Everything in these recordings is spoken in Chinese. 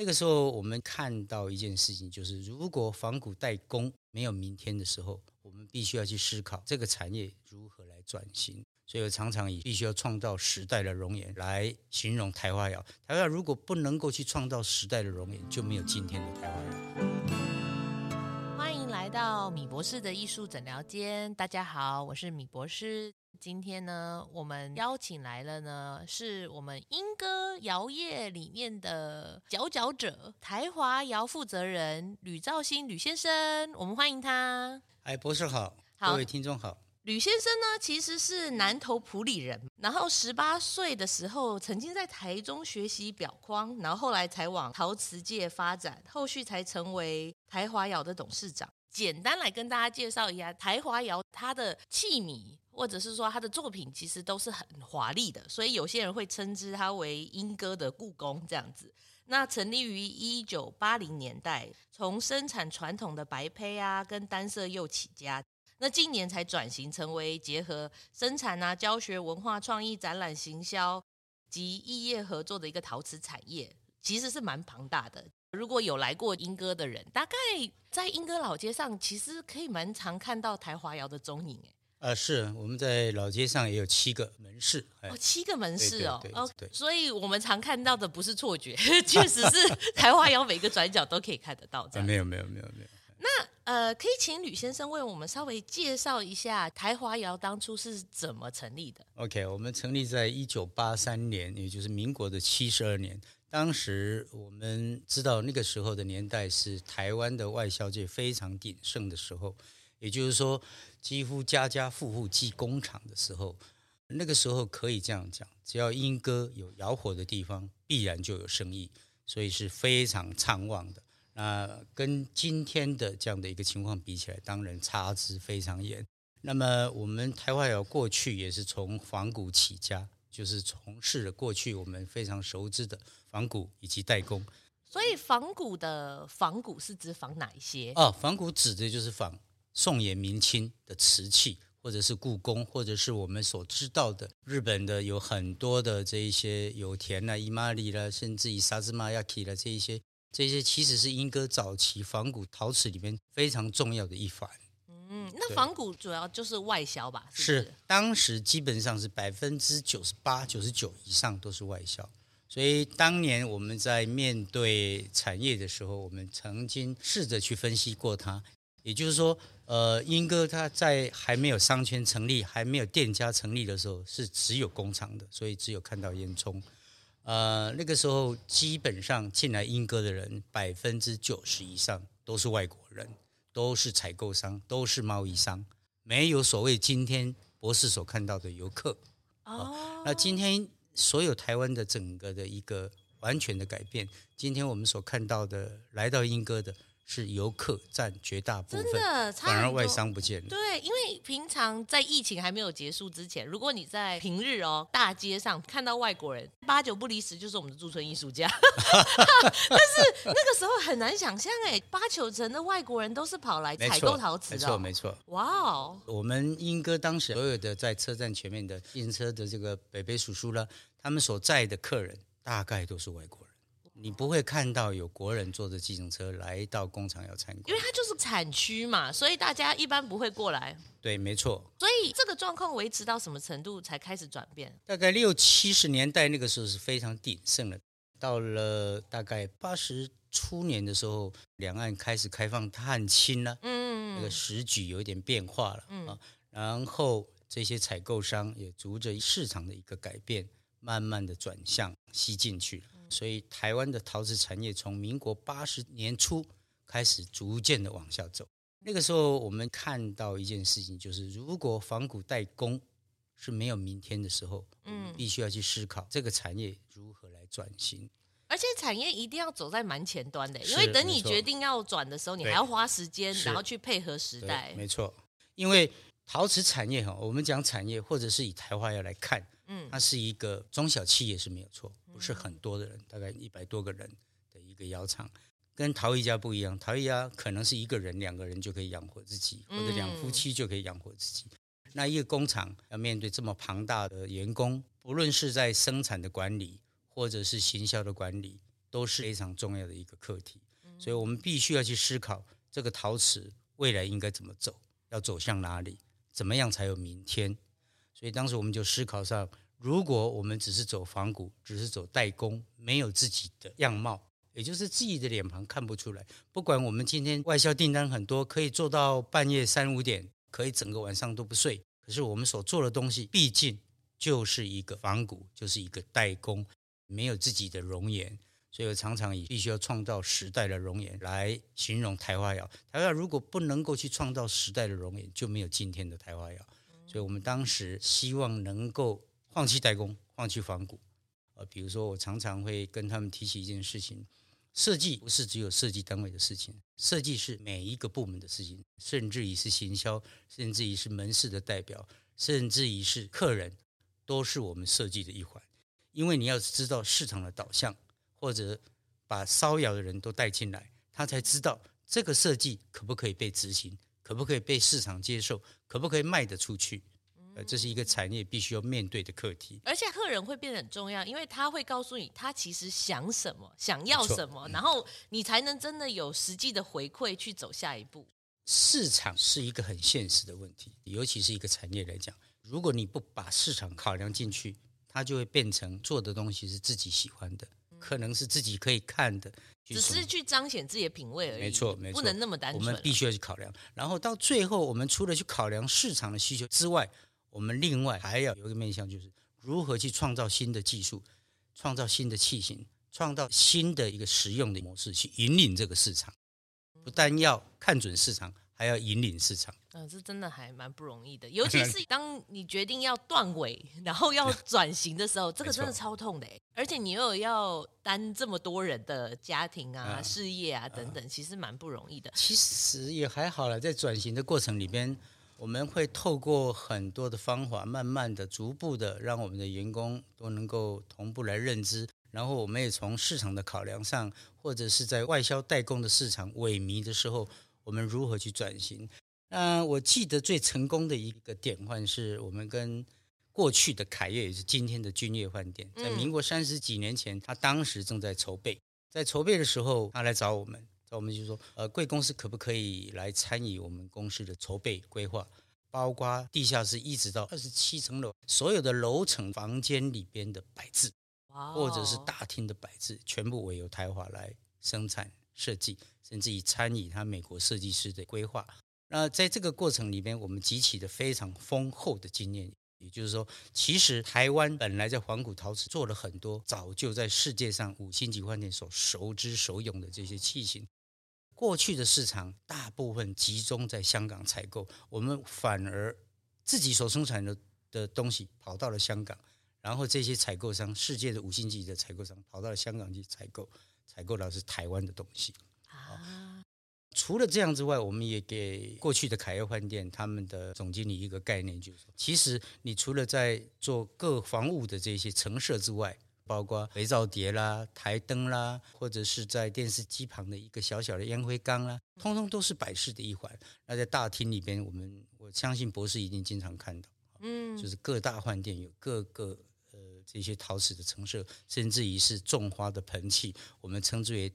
那个时候我们看到一件事情，就是如果仿古代工没有明天的时候，我们必须要去思考这个产业如何来转型。所以我常常以必须要创造时代的容颜来形容台华窑。台华窑如果不能够去创造时代的容颜，就没有今天的台华窑。欢迎来到米博士的艺术诊疗间，大家好，我是米博士。今天呢，我们邀请来了呢，是我们英歌窑业里面的佼佼者，台华窑负责人吕兆兴吕先生，我们欢迎他。哎，博士好，好，各位听众好。吕先生呢，其实是南投埔里人，然后十八岁的时候曾经在台中学习裱框，然后后来才往陶瓷界发展，后续才成为台华窑的董事长。简单来跟大家介绍一下台华窑，它的器皿或者是说他的作品，其实都是很华丽的，所以有些人会称之他为莺歌的故宫这样子。那成立于一九八零年代，从生产传统的白胚啊跟单色釉起家。那近年才转型成为结合生产啊、教学、文化创意、展览、行销及异业合作的一个陶瓷产业，其实是蛮庞大的。如果有来过莺歌的人，大概在莺歌老街上，其实可以蛮常看到台华窑的踪影。哎，呃，是我们在老街上也有七个门市哦，七个门市哦，对对所以我们常看到的不是错觉，确实是 台华窑每个转角都可以看得到。没有，没有，没有，没有。那呃，可以请吕先生为我们稍微介绍一下台华窑当初是怎么成立的？OK，我们成立在一九八三年，也就是民国的七十二年。当时我们知道那个时候的年代是台湾的外销界非常鼎盛的时候，也就是说几乎家家户户进工厂的时候。那个时候可以这样讲，只要莺歌有窑火的地方，必然就有生意，所以是非常畅旺的。那跟今天的这样的一个情况比起来，当然差之非常远。那么我们台湾窑过去也是从仿古起家，就是从事了过去我们非常熟知的仿古以及代工。所以仿古的仿古是指仿哪一些？哦，仿古指的就是仿宋元明清的瓷器，或者是故宫，或者是我们所知道的日本的有很多的这一些有田呐、伊玛里啦，甚至于沙兹玛亚基的这一些。这些其实是英歌早期仿古陶瓷里面非常重要的一环。嗯，那仿古主要就是外销吧？是，是，当时基本上是百分之九十八、九十九以上都是外销。所以当年我们在面对产业的时候，我们曾经试着去分析过它。也就是说，呃，英哥他在还没有商圈成立、还没有店家成立的时候，是只有工厂的，所以只有看到烟囱。呃，那个时候基本上进来英哥的人，百分之九十以上都是外国人，都是采购商，都是贸易商，没有所谓今天博士所看到的游客。哦，哦，那今天所有台湾的整个的一个完全的改变，今天我们所看到的来到英哥的。是游客占绝大部分，真的，反而外商不见了。对，因为平常在疫情还没有结束之前，如果你在平日哦大街上看到外国人，八九不离十就是我们的驻村艺术家。但是那个时候很难想象哎，八九成的外国人都是跑来采购陶瓷的。没错，没错。哇哦，我们英哥当时所有的在车站前面的自行车的这个北北叔叔了，他们所在的客人大概都是外国人。你不会看到有国人坐着计程车来到工厂要参观，因为它就是产区嘛，所以大家一般不会过来。对，没错。所以这个状况维持到什么程度才开始转变？大概六七十年代那个时候是非常鼎盛的，到了大概八十初年的时候，两岸开始开放探亲了，嗯，那个时局有一点变化了，嗯，然后这些采购商也逐着市场的一个改变，慢慢的转向西进去了。所以，台湾的陶瓷产业从民国八十年初开始逐渐的往下走。那个时候，我们看到一件事情，就是如果仿古代工是没有明天的时候，嗯，必须要去思考这个产业如何来转型。而且，产业一定要走在蛮前端的，因为等你决定要转的时候，你还要花时间，然后去配合时代。没错，因为陶瓷产业哈，我们讲产业，或者是以台华窑来看。嗯，它是一个中小企业是没有错，不是很多的人，大概一百多个人的一个窑厂，跟陶艺家不一样。陶艺家可能是一个人、两个人就可以养活自己，或者两夫妻就可以养活自己。那一个工厂要面对这么庞大的员工，不论是在生产的管理，或者是行销的管理，都是非常重要的一个课题。所以我们必须要去思考这个陶瓷未来应该怎么走，要走向哪里，怎么样才有明天。所以当时我们就思考上，如果我们只是走仿古，只是走代工，没有自己的样貌，也就是自己的脸庞看不出来。不管我们今天外销订单很多，可以做到半夜三五点，可以整个晚上都不睡。可是我们所做的东西，毕竟就是一个仿古，就是一个代工，没有自己的容颜。所以我常常以必须要创造时代的容颜来形容台花窑。台花窑如果不能够去创造时代的容颜，就没有今天的台花窑。所以我们当时希望能够。放弃代工，放弃仿古，呃，比如说我常常会跟他们提起一件事情：设计不是只有设计单位的事情，设计是每一个部门的事情，甚至于是行销，甚至于是门市的代表，甚至于是客人，都是我们设计的一环。因为你要知道市场的导向，或者把烧窑的人都带进来，他才知道这个设计可不可以被执行，可不可以被市场接受，可不可以卖得出去。呃这是一个产业必须要面对的课题，而且客人会变得很重要，因为他会告诉你他其实想什么，想要什么，然后你才能真的有实际的回馈去走下一步。市场是一个很现实的问题，尤其是一个产业来讲，如果你不把市场考量进去，它就会变成做的东西是自己喜欢的，可能是自己可以看的，只是去彰显自己的品味而已。没错，没错，不能那么单纯。我们必须要去考量，然后到最后，我们除了去考量市场的需求之外，我们另外还要有一个面向，就是如何去创造新的技术，创造新的器型，创造新的一个实用的模式，去引领这个市场。不但要看准市场，还要引领市场。嗯，这真的还蛮不容易的，尤其是当你决定要断尾，然后要转型的时候，这个真的超痛的。而且你又要担这么多人的家庭啊、事业啊等等，其实蛮不容易的。其实也还好了，在转型的过程里边。我们会透过很多的方法，慢慢的、逐步的，让我们的员工都能够同步来认知。然后，我们也从市场的考量上，或者是在外销代工的市场萎靡的时候，我们如何去转型？那我记得最成功的一个典范，是我们跟过去的凯悦，也是今天的君悦饭店，在民国三十几年前，他当时正在筹备，在筹备的时候，他来找我们。找我们就说，呃，贵公司可不可以来参与我们公司的筹备规划，包括地下室一直到二十七层楼，所有的楼层房间里边的摆置，或者是大厅的摆置，全部委由台华来生产设计，甚至于参与他美国设计师的规划。那在这个过程里面，我们汲取的非常丰厚的经验。也就是说，其实台湾本来在仿古陶瓷做了很多，早就在世界上五星级饭店所熟知、熟用的这些器型。过去的市场大部分集中在香港采购，我们反而自己所生产的的东西跑到了香港，然后这些采购商，世界的五星级的采购商跑到了香港去采购，采购到是台湾的东西。啊，除了这样之外，我们也给过去的凯悦饭店他们的总经理一个概念，就是说，其实你除了在做各房屋的这些陈设之外，包括肥皂碟啦、台灯啦，或者是在电视机旁的一个小小的烟灰缸啦，通通都是摆饰的一环。那在大厅里边，我们我相信博士一定经常看到，嗯，就是各大饭店有各个呃这些陶瓷的成色，甚至于是种花的盆器，我们称之为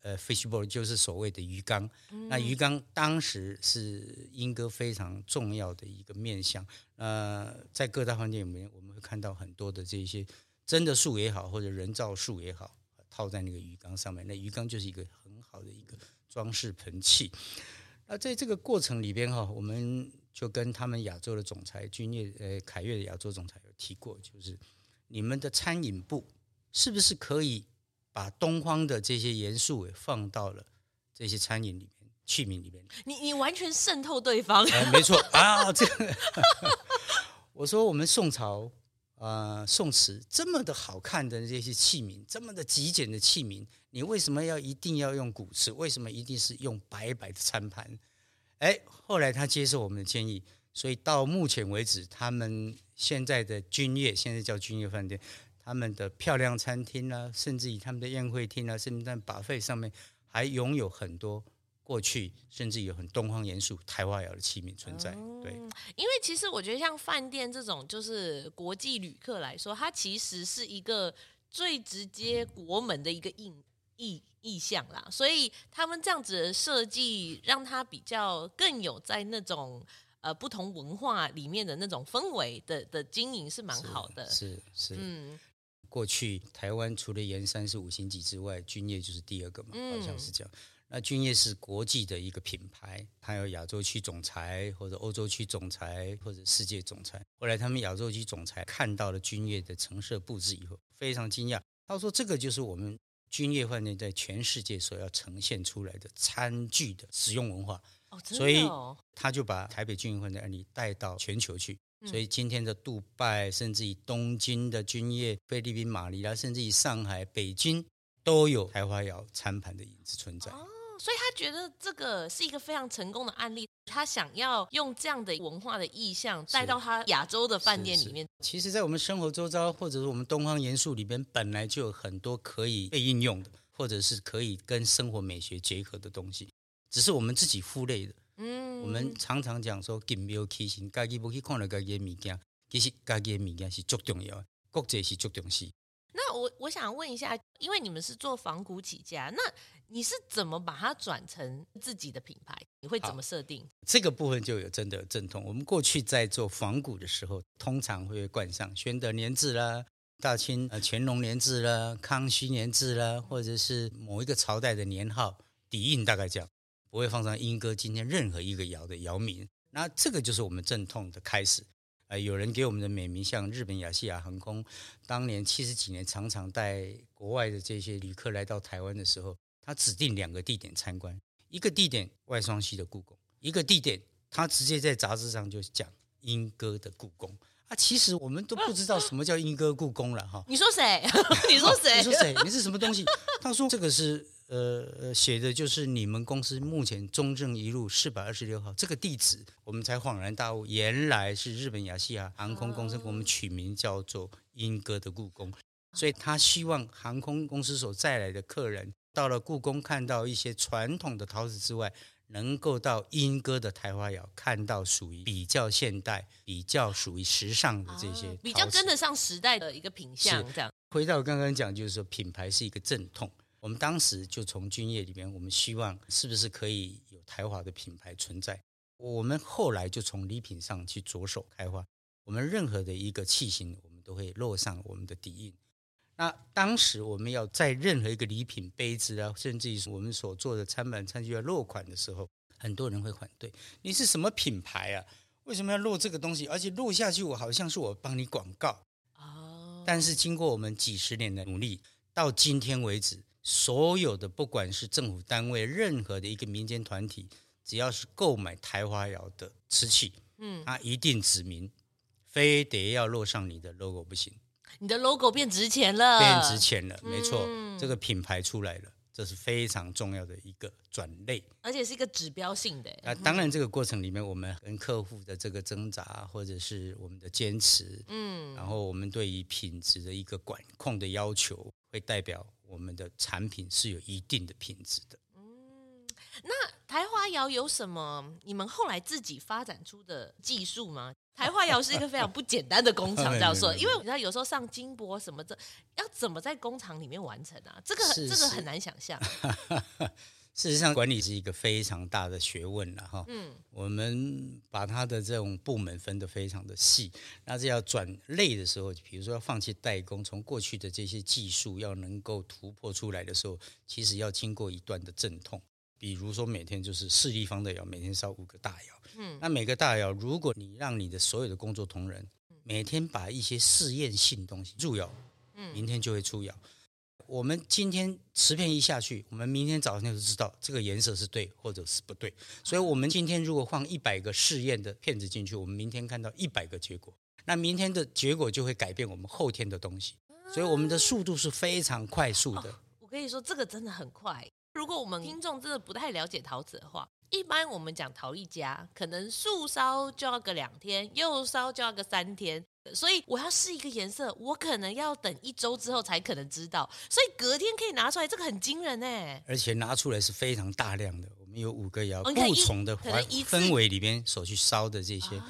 呃 fishbowl，就是所谓的鱼缸。嗯、那鱼缸当时是英歌非常重要的一个面向。呃，在各大饭店里面，我们会看到很多的这些。真的树也好，或者人造树也好，套在那个鱼缸上面，那鱼缸就是一个很好的一个装饰盆器。那在这个过程里边哈，我们就跟他们亚洲的总裁君悦呃凯悦的亚洲总裁有提过，就是你们的餐饮部是不是可以把东方的这些元素也放到了这些餐饮里面器皿里面？你你完全渗透对方，呃、没错啊，这个我说我们宋朝。呃，宋词这么的好看的这些器皿，这么的极简的器皿，你为什么要一定要用古瓷？为什么一定是用白白的餐盘？哎，后来他接受我们的建议，所以到目前为止，他们现在的君悦，现在叫君悦饭店，他们的漂亮餐厅啊，甚至于他们的宴会厅啊，甚至在 buffet 上面还拥有很多。过去甚至有很东方元素、台湾窑的器皿存在，对。因为其实我觉得像饭店这种，就是国际旅客来说，它其实是一个最直接国门的一个印意意象啦，所以他们这样子的设计，让它比较更有在那种呃不同文化里面的那种氛围的的经营是蛮好的。是是，是嗯，过去台湾除了盐山是五星级之外，君悦就是第二个嘛，好像是这样。嗯那君悦是国际的一个品牌，它有亚洲区总裁或者欧洲区总裁或者世界总裁。后来他们亚洲区总裁看到了君悦的陈设布置以后，非常惊讶。他说：“这个就是我们君悦饭店在全世界所要呈现出来的餐具的使用文化。”哦，所以他就把台北军运会的案例带到全球去。所以今天的杜拜，甚至于东京的军业、菲律宾马尼拉，甚至于上海、北京，都有台华窑餐盘的影子存在。所以他觉得这个是一个非常成功的案例，他想要用这样的文化的意象带到他亚洲的饭店里面。其实，在我们生活周遭，或者是我们东方元素里边，本来就有很多可以被应用的，或者是可以跟生活美学结合的东西，只是我们自己负累的。嗯，我们常常讲说，金庙起心，家己不去看了家己的物件，其实家己的物件是最重要的，国际是最重视。那我我想问一下，因为你们是做仿古起家，那你是怎么把它转成自己的品牌？你会怎么设定？这个部分就有真的有正统。我们过去在做仿古的时候，通常会冠上宣德年制啦、大清呃乾隆年制啦、康熙年制啦，或者是某一个朝代的年号底印，大概这样，不会放上莺歌今天任何一个窑的窑名。那这个就是我们阵痛的开始。呃，有人给我们的美名，像日本亚细亚航空，当年七十几年，常常带国外的这些旅客来到台湾的时候，他指定两个地点参观，一个地点外双溪的故宫，一个地点他直接在杂志上就讲莺歌的故宫。啊，其实我们都不知道什么叫莺歌故宫了哈。你说谁？你说谁？你说谁？你是什么东西？他说这个是。呃呃，写的就是你们公司目前中正一路四百二十六号这个地址，我们才恍然大悟，原来是日本亚细亚航空公司给我们取名叫做莺歌的故宫，所以他希望航空公司所带来的客人到了故宫看到一些传统的陶瓷之外，能够到莺歌的台花窑看到属于比较现代、比较属于时尚的这些，比较跟得上时代的一个品相。这样回到刚刚讲，就是说品牌是一个正统。我们当时就从军业里面，我们希望是不是可以有台华的品牌存在？我们后来就从礼品上去着手开发。我们任何的一个器型，我们都会落上我们的底印。那当时我们要在任何一个礼品杯子啊，甚至于我们所做的餐盘餐具要落款的时候，很多人会反对。你是什么品牌啊？为什么要落这个东西？而且落下去，我好像是我帮你广告。哦。但是经过我们几十年的努力，到今天为止。所有的不管是政府单位，任何的一个民间团体，只要是购买台华窑的瓷器，嗯，它一定指明，非得要落上你的 logo 不行。你的 logo 变值钱了，变值钱了，没错，嗯、这个品牌出来了，这是非常重要的一个转类，而且是一个指标性的。那当然，这个过程里面，我们跟客户的这个挣扎，或者是我们的坚持，嗯，然后我们对于品质的一个管控的要求，会代表。我们的产品是有一定的品质的。嗯，那台花窑有什么你们后来自己发展出的技术吗？台花窑是一个非常不简单的工厂，这样说，因为你知道有时候上金箔什么的，要怎么在工厂里面完成啊？这个这个很难想象。事实上，管理是一个非常大的学问了哈。嗯，我们把它的这种部门分得非常的细。那这要转类的时候，比如说要放弃代工，从过去的这些技术要能够突破出来的时候，其实要经过一段的阵痛。比如说每天就是四立方的窑，每天烧五个大窑。嗯，那每个大窑，如果你让你的所有的工作同仁每天把一些试验性东西入窑，嗯，明天就会出窑。我们今天瓷片一下去，我们明天早上就知道这个颜色是对或者是不对。所以，我们今天如果放一百个试验的片子进去，我们明天看到一百个结果，那明天的结果就会改变我们后天的东西。所以，我们的速度是非常快速的。我跟你说，这个真的很快。如果我们听众真的不太了解陶瓷的话，一般我们讲陶艺家，可能素烧就要个两天，釉烧就要个三天。所以我要试一个颜色，我可能要等一周之后才可能知道。所以隔天可以拿出来，这个很惊人哎！而且拿出来是非常大量的。我们有五个窑，不同的环氛围里边所去烧的这些。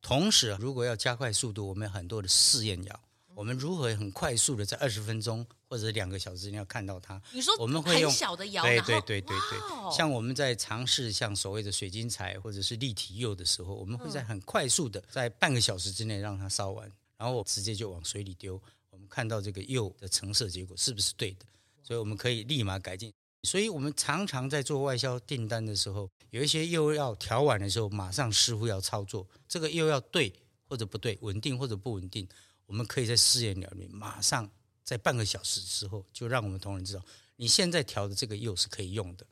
同时，如果要加快速度，我们有很多的试验窑。我们如何很快速的在二十分钟或者两个小时内要看到它？你说我们会用小的窑，对对对对对，像我们在尝试像所谓的水晶彩或者是立体釉的时候，我们会在很快速的在半个小时之内让它烧完，然后我直接就往水里丢，我们看到这个釉的成色结果是不是对的，所以我们可以立马改进。所以我们常常在做外销订单的时候，有一些釉要调完的时候，马上师傅要操作，这个釉要对或者不对，稳定或者不稳定。我们可以在试验里面，马上在半个小时之后，就让我们同仁知道，你现在调的这个釉是可以用的。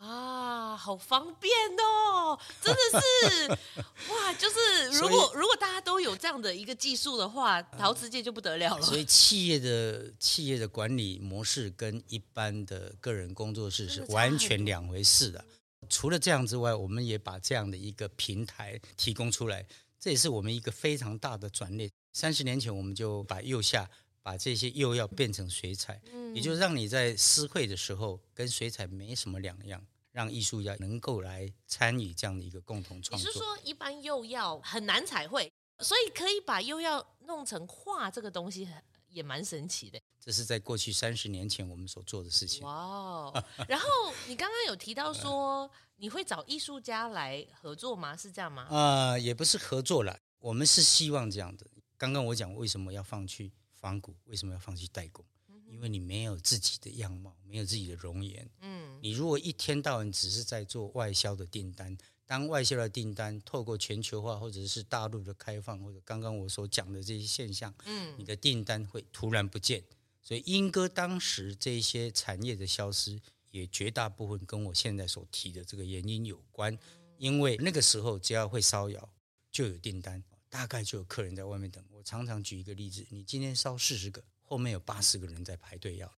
哇，好方便哦！真的是哇，就是如果如果大家都有这样的一个技术的话，陶瓷界就不得了了。所以企业的企业的管理模式跟一般的个人工作室是完全两回事的。除了这样之外，我们也把这样的一个平台提供出来，这也是我们一个非常大的转捩。三十年前，我们就把釉下把这些釉药变成水彩，嗯、也就是让你在私会的时候跟水彩没什么两样，让艺术家能够来参与这样的一个共同创作。你是说一般釉药很难彩绘，所以可以把釉药弄成画这个东西，也蛮神奇的。这是在过去三十年前我们所做的事情。哇、wow，然后你刚刚有提到说你会找艺术家来合作吗？是这样吗？啊、呃，也不是合作了，我们是希望这样的。刚刚我讲为什么要放弃仿古，为什么要放弃代工？因为你没有自己的样貌，没有自己的容颜。嗯，你如果一天到晚只是在做外销的订单，当外销的订单透过全球化或者是大陆的开放，或者刚刚我所讲的这些现象，嗯，你的订单会突然不见。所以英哥当时这些产业的消失，也绝大部分跟我现在所提的这个原因有关。因为那个时候只要会烧窑，就有订单。大概就有客人在外面等。我常常举一个例子：你今天烧四十个，后面有八十个人在排队要。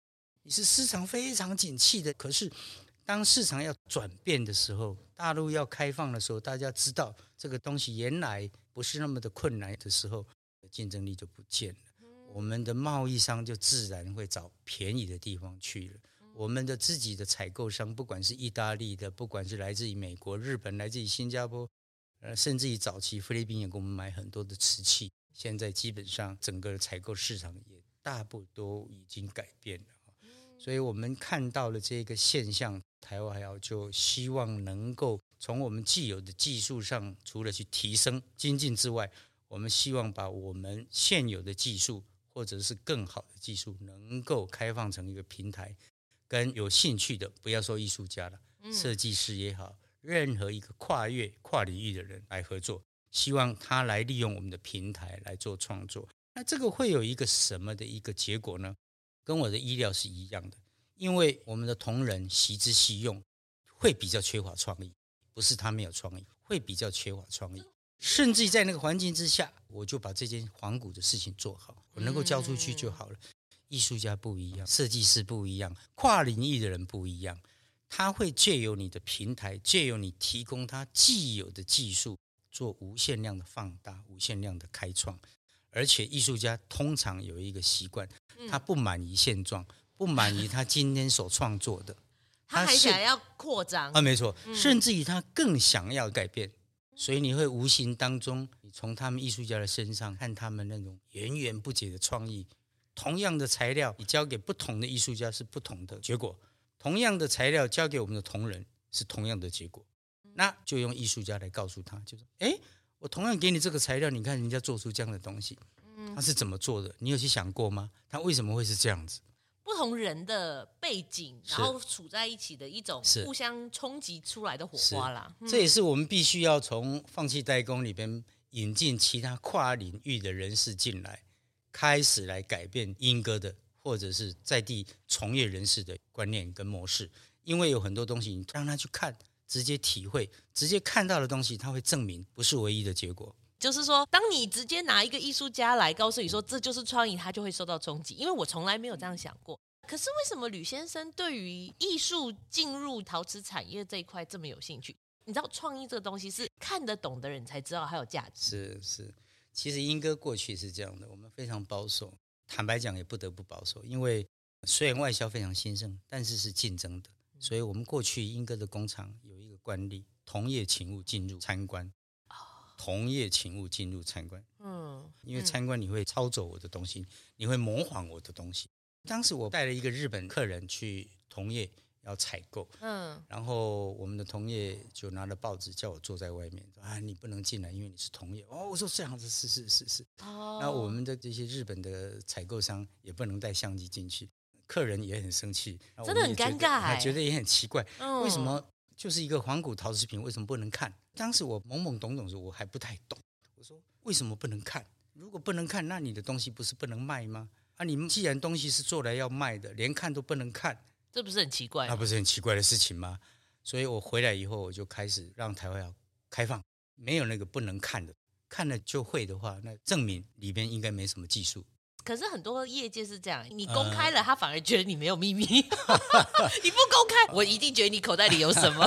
你是市场非常景气的，可是当市场要转变的时候，大陆要开放的时候，大家知道这个东西原来不是那么的困难的时候，竞争力就不见了。我们的贸易商就自然会找便宜的地方去了。我们的自己的采购商，不管是意大利的，不管是来自于美国、日本、来自于新加坡。呃，甚至于早期菲律宾也给我们买很多的瓷器，现在基本上整个采购市场也大部都已经改变了，所以我们看到了这个现象，台湾要就希望能够从我们既有的技术上，除了去提升精进之外，我们希望把我们现有的技术或者是更好的技术，能够开放成一个平台，跟有兴趣的，不要说艺术家了，设计师也好。任何一个跨越跨领域的人来合作，希望他来利用我们的平台来做创作。那这个会有一个什么的一个结果呢？跟我的意料是一样的，因为我们的同仁习之习用，会比较缺乏创意，不是他没有创意，会比较缺乏创意。甚至在那个环境之下，我就把这件仿古的事情做好，我能够交出去就好了。艺术家不一样，设计师不一样，跨领域的人不一样。他会借由你的平台，借由你提供他既有的技术，做无限量的放大、无限量的开创。而且艺术家通常有一个习惯，他不满于现状，不满于他今天所创作的，他还想要扩张啊，没错，甚至于他更想要改变。所以你会无形当中，你从他们艺术家的身上看他们那种源源不竭的创意。同样的材料，你交给不同的艺术家是不同的结果。同样的材料交给我们的同仁是同样的结果，那就用艺术家来告诉他，就是哎，我同样给你这个材料，你看人家做出这样的东西，他是怎么做的？你有去想过吗？他为什么会是这样子？不同人的背景，然后处在一起的一种互相冲击出来的火花啦。这也是我们必须要从放弃代工里边引进其他跨领域的人士进来，开始来改变英歌的。或者是在地从业人士的观念跟模式，因为有很多东西，你让他去看，直接体会，直接看到的东西，他会证明不是唯一的结果。就是说，当你直接拿一个艺术家来告诉你说这就是创意，他就会受到冲击。因为我从来没有这样想过。可是为什么吕先生对于艺术进入陶瓷产业这一块这么有兴趣？你知道，创意这个东西是看得懂的人才知道它有价值。是是，其实英哥过去是这样的，我们非常保守。坦白讲，也不得不保守，因为虽然外销非常兴盛，但是是竞争的。所以，我们过去英哥的工厂有一个惯例：同业请勿进入参观。同业请勿进入参观。嗯，因为参观你会抄走我的东西，你会模仿我的东西。当时我带了一个日本客人去同业要采购，嗯，然后我们的同业就拿了报纸叫我坐在外面，说啊，你不能进来，因为你是同业。哦，我说这样子是是是是。哦，那我们的这些日本的采购商也不能带相机进去，客人也很生气，真的很尴尬，还觉得也很奇怪，为什么就是一个仿古陶瓷品，为什么不能看？当时我懵懵懂懂的时候，我还不太懂。我说为什么不能看？如果不能看，那你的东西不是不能卖吗？啊，你们既然东西是做来要卖的，连看都不能看，这不是很奇怪？那不是很奇怪的事情吗？所以我回来以后，我就开始让台湾要开放，没有那个不能看的，看了就会的话，那证明里边应该没什么技术。可是很多业界是这样，你公开了，他反而觉得你没有秘密；你不公开，我一定觉得你口袋里有什么。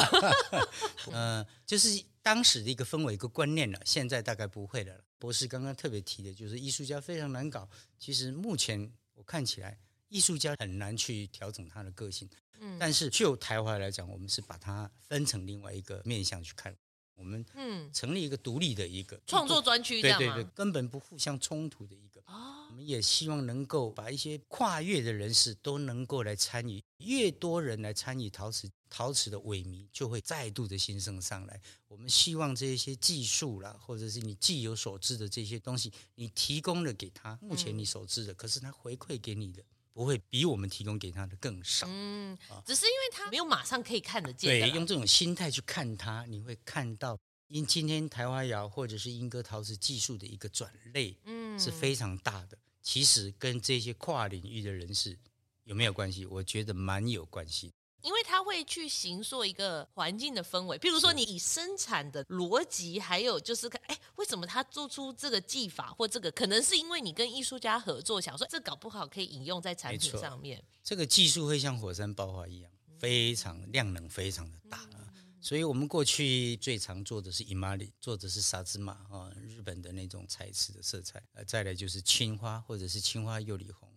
嗯，就是当时的一个氛围、一个观念了，现在大概不会了。博士刚刚特别提的，就是艺术家非常难搞。其实目前我看起来，艺术家很难去调整他的个性。嗯，但是就台华来讲，我们是把它分成另外一个面向去看。我们嗯，成立一个独立的一个创作专区，对对对，根本不互相冲突的一个。哦，我们也希望能够把一些跨越的人士都能够来参与，越多人来参与陶瓷，陶瓷的萎靡就会再度的兴盛上来。我们希望这些技术啦，或者是你既有所知的这些东西，你提供了给他，目前你所知的，可是他回馈给你的。不会比我们提供给他的更少。嗯，只是因为他没有马上可以看得见。对，用这种心态去看他，你会看到，因今天台湾窑或者是莺歌陶瓷技术的一个转类，嗯，是非常大的。其实跟这些跨领域的人士有没有关系？我觉得蛮有关系。因为他会去形塑一个环境的氛围，譬如说你以生产的逻辑，还有就是看，哎，为什么他做出这个技法或这个，可能是因为你跟艺术家合作，想说这搞不好可以引用在产品上面。这个技术会像火山爆发一样，非常量能非常的大啊。所以我们过去最常做的是伊玛里，做的是沙兹玛啊，日本的那种彩瓷的色彩。呃，再来就是青花或者是青花釉里红，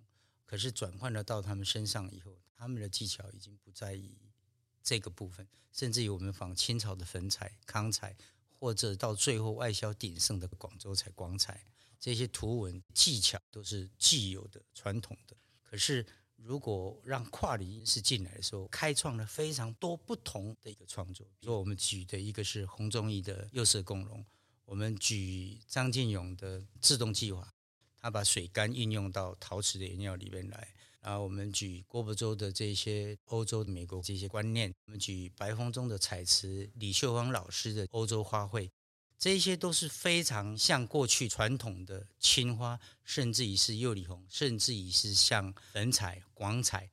可是转换了到他们身上以后。他们的技巧已经不在意这个部分，甚至于我们仿清朝的粉彩、康彩，或者到最后外销鼎盛的广州彩、广彩，这些图文技巧都是既有的、传统的。可是，如果让跨领域人士进来的时候，开创了非常多不同的一个创作。比如，我们举的一个是洪忠义的釉色共融，我们举张进勇的自动计划，他把水干运用到陶瓷的原料里面来。然后，我们举郭伯洲的这些欧洲、美国这些观念，我们举白风中的彩瓷，李秀芳老师的欧洲花卉，这些都是非常像过去传统的青花，甚至于是釉里红，甚至于是像粉彩、广彩，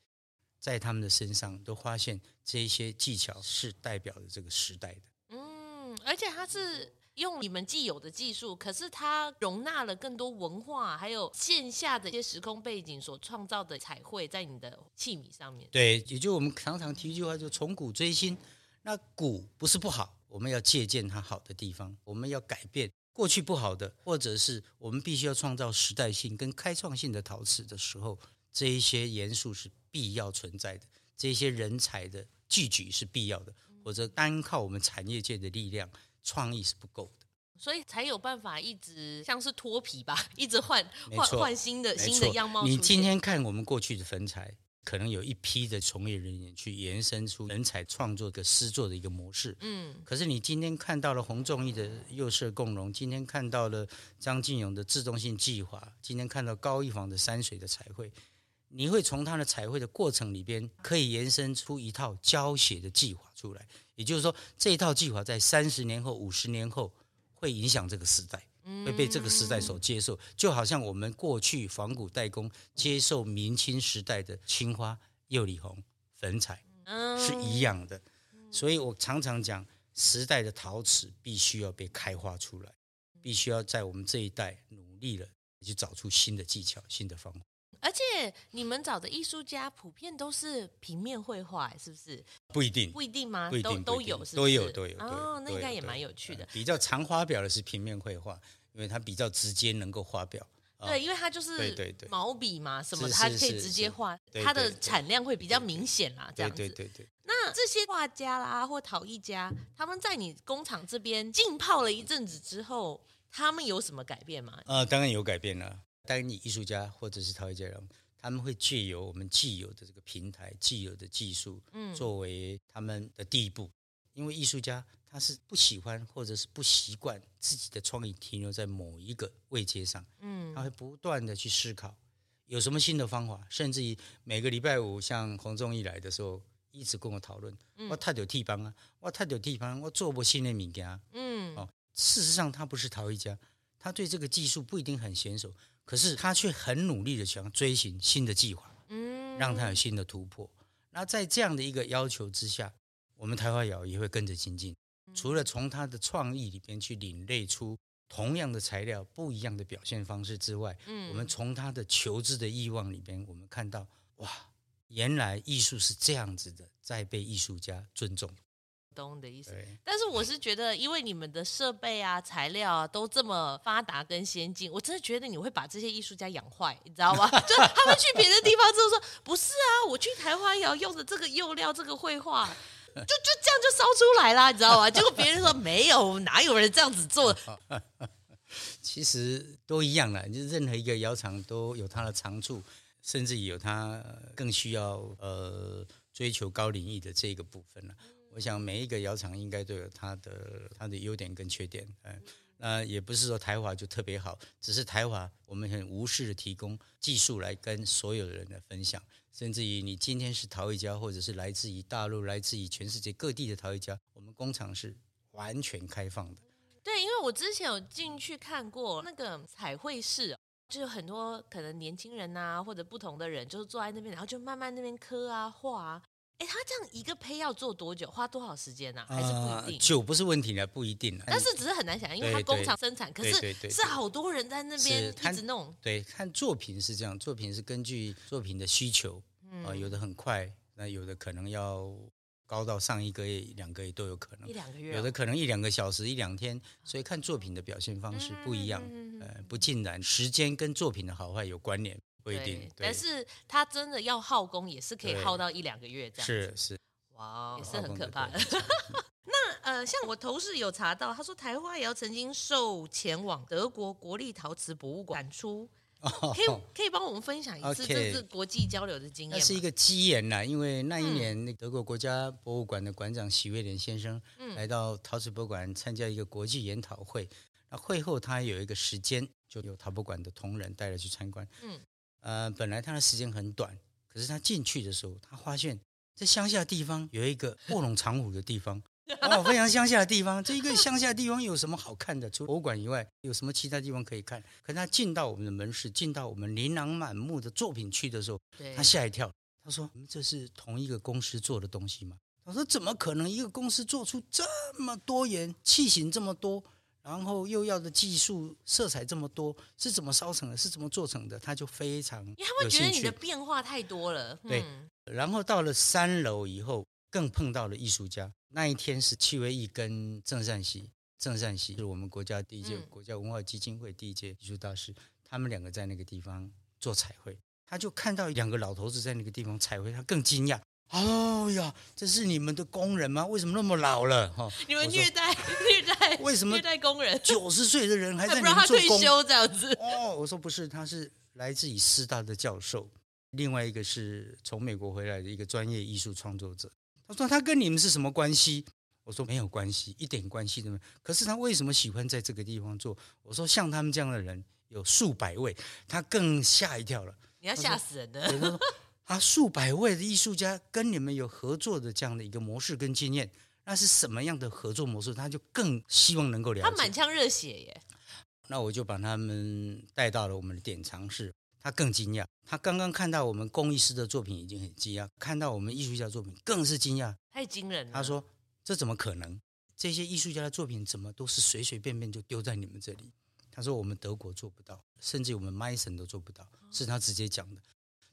在他们的身上都发现这些技巧是代表着这个时代的。嗯，而且它是。用你们既有的技术，可是它容纳了更多文化，还有线下的一些时空背景所创造的彩绘在你的器皿上面。对，也就我们常常提一句话，就从古追新。那古不是不好，我们要借鉴它好的地方，我们要改变过去不好的，或者是我们必须要创造时代性跟开创性的陶瓷的时候，这一些元素是必要存在的，这些人才的聚集是必要的，或者单靠我们产业界的力量。创意是不够的，所以才有办法一直像是脱皮吧，一直换换换新的新的样貌。你今天看我们过去的粉彩，可能有一批的从业人员去延伸出人才创作的诗作的一个模式。嗯，可是你今天看到了洪仲义的釉色共融，今天看到了张进勇的自动性计划，今天看到高一房的山水的彩绘，你会从他的彩绘的过程里边，可以延伸出一套教学的计划出来。也就是说，这一套计划在三十年后、五十年后会影响这个时代，会被这个时代所接受。就好像我们过去仿古代工接受明清时代的青花、釉里红、粉彩是一样的。所以我常常讲，时代的陶瓷必须要被开发出来，必须要在我们这一代努力了，去找出新的技巧、新的方法。而且你们找的艺术家普遍都是平面绘画，是不是？不一定，不一定吗？不一定，都都有，是不是？都有，都有。哦，那应该也蛮有趣的。比较常发表的是平面绘画，因为它比较直接，能够发表。对，因为它就是对对对毛笔嘛，什么是它可以直接画，它的产量会比较明显啦，这样子。对对对对。那这些画家啦或陶艺家，他们在你工厂这边浸泡了一阵子之后，他们有什么改变吗？呃，当然有改变了。当你艺术家或者是陶艺家人，他们会借由我们既有的这个平台、既有的技术，嗯，作为他们的第一步。因为艺术家他是不喜欢或者是不习惯自己的创意停留在某一个位阶上，嗯，他会不断的去思考有什么新的方法，甚至于每个礼拜五像洪仲义来的时候，一直跟我讨论，嗯、我太有地方啊，我太有地方，我做不新的物件，嗯，哦，事实上他不是陶艺家，他对这个技术不一定很娴熟。可是他却很努力的想追寻新的计划，嗯，让他有新的突破。那在这样的一个要求之下，我们台华窑也会跟着精进。除了从他的创意里边去领略出同样的材料不一样的表现方式之外，嗯，我们从他的求知的欲望里边，我们看到哇，原来艺术是这样子的，在被艺术家尊重。懂的意思，但是我是觉得，因为你们的设备啊、材料啊都这么发达跟先进，我真的觉得你会把这些艺术家养坏，你知道吗？就他们去别的地方之后说，不是啊，我去台湾也要用的这个釉料、这个绘画，就就这样就烧出来啦，你知道吗？结果别人说没有，哪有人这样子做？其实都一样了，就是任何一个窑厂都有它的长处，甚至有它更需要呃追求高领域的这个部分了。我想每一个窑厂应该都有它的它的优点跟缺点，嗯，那也不是说台华就特别好，只是台华我们很无私的提供技术来跟所有的人来分享，甚至于你今天是陶艺家，或者是来自于大陆、来自于全世界各地的陶艺家，我们工厂是完全开放的。对，因为我之前有进去看过那个彩绘室，就有很多可能年轻人啊，或者不同的人，就是坐在那边，然后就慢慢那边刻啊画啊。哎，他这样一个胚要做多久？花多少时间呢？还是不一定？久不是问题了，不一定。但是只是很难想，因为他工厂生产，可是是好多人在那边一直弄。对，看作品是这样，作品是根据作品的需求啊，有的很快，那有的可能要高到上一个月、两个月都有可能。一两个月，有的可能一两个小时、一两天，所以看作品的表现方式不一样。呃，不尽然时间跟作品的好坏有关联。不一定，但是他真的要耗工，也是可以耗到一两个月这样。是是，哇，也是很可怕的。那呃，像我同事有查到，他说台花窑曾经受前往德国国立陶瓷博物馆出，可以可以帮我们分享一次这次国际交流的经验吗？那是一个机缘呐，因为那一年那德国国家博物馆的馆长许威廉先生来到陶瓷博物馆参加一个国际研讨会，那会后他有一个时间，就有陶博馆的同仁带了去参观。嗯。呃，本来他的时间很短，可是他进去的时候，他发现，在乡下地方有一个卧龙藏虎的地方，哦，非常乡下的地方。这一个乡下的地方有什么好看的？除博物馆以外，有什么其他地方可以看？可他进到我们的门市，进到我们琳琅满目的作品区的时候，他吓一跳。他说：“我们这是同一个公司做的东西吗？”他说：“怎么可能一个公司做出这么多元器型这么多？”然后又要的技术色彩这么多，是怎么烧成的？是怎么做成的？他就非常。因为他会觉得你的变化太多了。对，然后到了三楼以后，更碰到了艺术家。那一天是戚薇义跟郑善熙，郑善熙是我们国家第一届国家文化基金会第一届艺术大师，他们两个在那个地方做彩绘，他就看到两个老头子在那个地方彩绘，他更惊讶。哦呀，这是你们的工人吗？为什么那么老了？哈，你们虐待虐待，为什么虐待工人？九十岁的人还在你们做工？退休这样子？哦，我说不是，他是来自于师大的教授，另外一个是从美国回来的一个专业艺术创作者。他说他跟你们是什么关系？我说没有关系，一点关系都没有。可是他为什么喜欢在这个地方做？我说像他们这样的人有数百位，他更吓一跳了。你要吓死人的。啊，数百位的艺术家跟你们有合作的这样的一个模式跟经验，那是什么样的合作模式？他就更希望能够了解。他满腔热血耶！那我就把他们带到了我们的典藏室，他更惊讶。他刚刚看到我们工艺师的作品已经很惊讶，看到我们艺术家的作品更是惊讶，太惊人了。他说：“这怎么可能？这些艺术家的作品怎么都是随随便便就丢在你们这里？”他说：“我们德国做不到，甚至我们 Mason 都做不到。”是他直接讲的。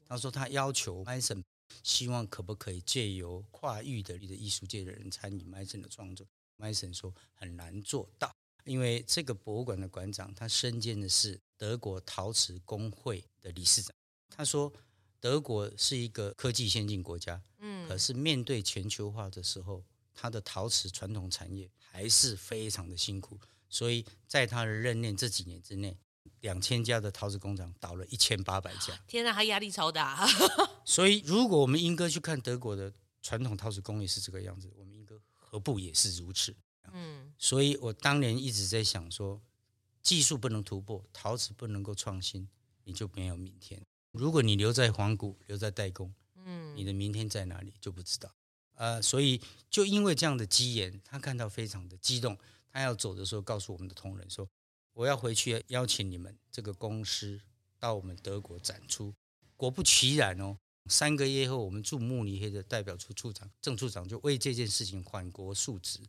他说他要求 Meissen 希望可不可以借由跨域的的艺术界的人参与 Meissen 的创作。Meissen 说很难做到，因为这个博物馆的馆长他身兼的是德国陶瓷工会的理事长。他说，德国是一个科技先进国家，嗯，可是面对全球化的时候，他的陶瓷传统产业还是非常的辛苦。所以在他的任内这几年之内，两千家的陶瓷工厂倒了一千八百家。天哪，他压力超大。所以，如果我们英哥去看德国的传统陶瓷工艺是这个样子，我们英哥何不也是如此？嗯，所以我当年一直在想说，技术不能突破，陶瓷不能够创新，你就没有明天。如果你留在黄谷，留在代工，嗯，你的明天在哪里就不知道。呃，所以就因为这样的机缘，他看到非常的激动。他要走的时候，告诉我们的同仁说：“我要回去邀请你们这个公司到我们德国展出。”果不其然哦，三个月后，我们驻慕尼黑的代表处处长郑处长就为这件事情缓国述职。